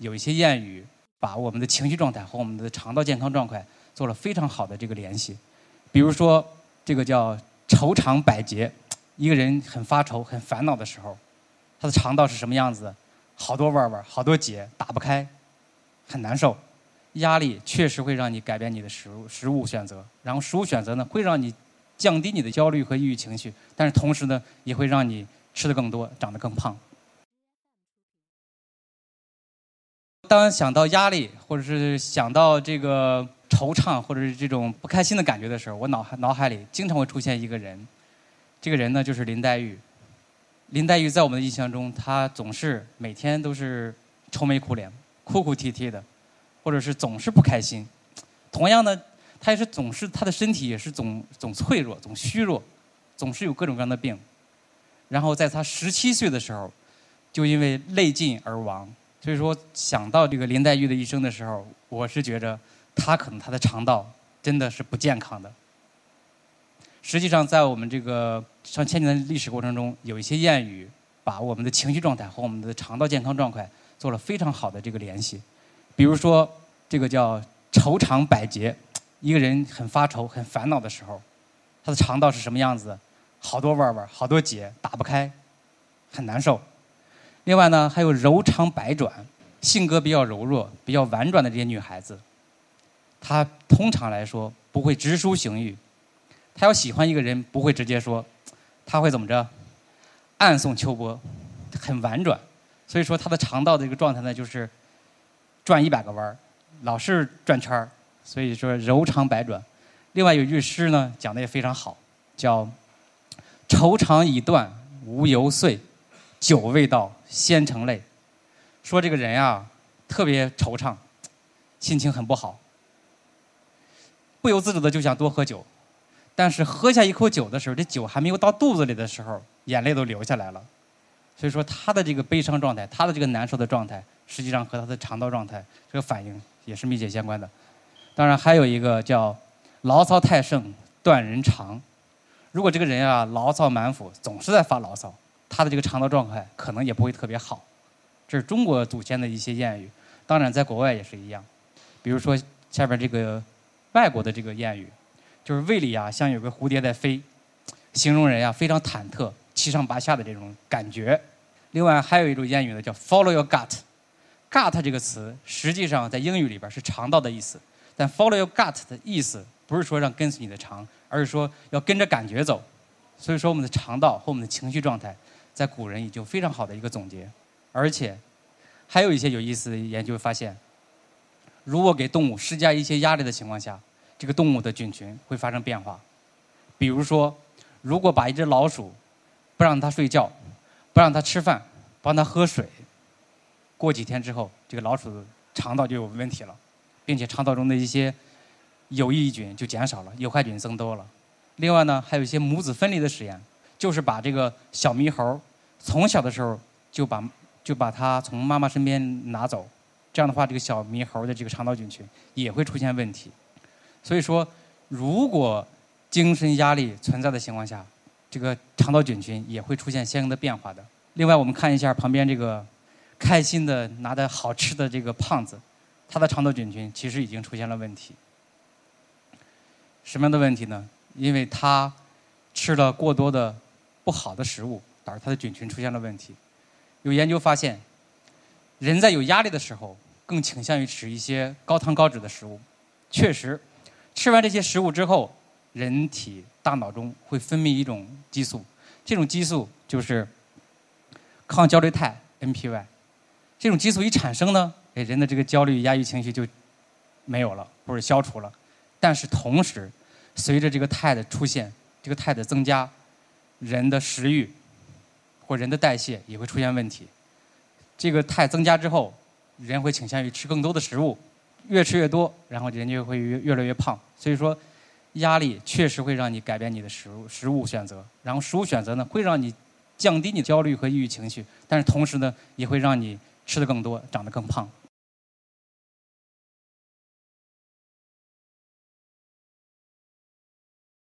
有一些谚语把我们的情绪状态和我们的肠道健康状态做了非常好的这个联系。比如说，这个叫愁肠百结，一个人很发愁、很烦恼的时候，他的肠道是什么样子？好多弯弯，好多结，打不开，很难受。压力确实会让你改变你的食物食物选择，然后食物选择呢，会让你降低你的焦虑和抑郁情绪，但是同时呢，也会让你吃的更多，长得更胖。当想到压力，或者是想到这个惆怅，或者是这种不开心的感觉的时候，我脑海脑海里经常会出现一个人，这个人呢就是林黛玉。林黛玉在我们的印象中，她总是每天都是愁眉苦脸、哭哭啼啼的，或者是总是不开心。同样呢，她也是总是她的身体也是总总脆弱、总虚弱，总是有各种各样的病。然后在她十七岁的时候，就因为泪尽而亡。所以说，想到这个林黛玉的一生的时候，我是觉着她可能她的肠道真的是不健康的。实际上，在我们这个上千年的历史过程中，有一些谚语把我们的情绪状态和我们的肠道健康状态做了非常好的这个联系。比如说，这个叫愁肠百结，一个人很发愁、很烦恼的时候，他的肠道是什么样子？好多弯弯，好多结，打不开，很难受。另外呢，还有柔肠百转，性格比较柔弱、比较婉转的这些女孩子，她通常来说不会直抒情欲，她要喜欢一个人不会直接说，她会怎么着？暗送秋波，很婉转。所以说她的肠道的一个状态呢，就是转一百个弯儿，老是转圈儿。所以说柔肠百转。另外有一句诗呢，讲的也非常好，叫“愁肠已断无由碎”。酒未到先成泪，说这个人啊特别惆怅，心情很不好，不由自主的就想多喝酒，但是喝下一口酒的时候，这酒还没有到肚子里的时候，眼泪都流下来了。所以说他的这个悲伤状态，他的这个难受的状态，实际上和他的肠道状态这个反应也是密切相关的。当然还有一个叫牢骚太盛断人肠，如果这个人啊牢骚满腹，总是在发牢骚。他的这个肠道状态可能也不会特别好，这是中国祖先的一些谚语。当然，在国外也是一样。比如说下边这个外国的这个谚语，就是胃里啊像有个蝴蝶在飞，形容人呀非常忐忑、七上八下的这种感觉。另外还有一种谚语呢，叫 “follow your gut”。gut 这个词实际上在英语里边是肠道的意思，但 “follow your gut” 的意思不是说让跟随你的肠，而是说要跟着感觉走。所以说，我们的肠道和我们的情绪状态。在古人已经非常好的一个总结，而且还有一些有意思的研究发现，如果给动物施加一些压力的情况下，这个动物的菌群会发生变化。比如说，如果把一只老鼠不让它睡觉，不让它吃饭，不让它喝水，过几天之后，这个老鼠的肠道就有问题了，并且肠道中的一些有益菌就减少了，有害菌增多了。另外呢，还有一些母子分离的实验。就是把这个小猕猴从小的时候就把就把它从妈妈身边拿走，这样的话，这个小猕猴的这个肠道菌群也会出现问题。所以说，如果精神压力存在的情况下，这个肠道菌群也会出现相应的变化的。另外，我们看一下旁边这个开心的拿的好吃的这个胖子，他的肠道菌群其实已经出现了问题。什么样的问题呢？因为他吃了过多的。不好的食物导致它的菌群出现了问题。有研究发现，人在有压力的时候更倾向于吃一些高糖高脂的食物。确实，吃完这些食物之后，人体大脑中会分泌一种激素，这种激素就是抗焦虑肽 NPY。这种激素一产生呢，哎，人的这个焦虑、压抑情绪就没有了，或者消除了。但是同时，随着这个肽的出现，这个肽的增加。人的食欲或人的代谢也会出现问题。这个肽增加之后，人会倾向于吃更多的食物，越吃越多，然后人就会越越来越胖。所以说，压力确实会让你改变你的食物食物选择，然后食物选择呢会让你降低你焦虑和抑郁情绪，但是同时呢也会让你吃的更多，长得更胖。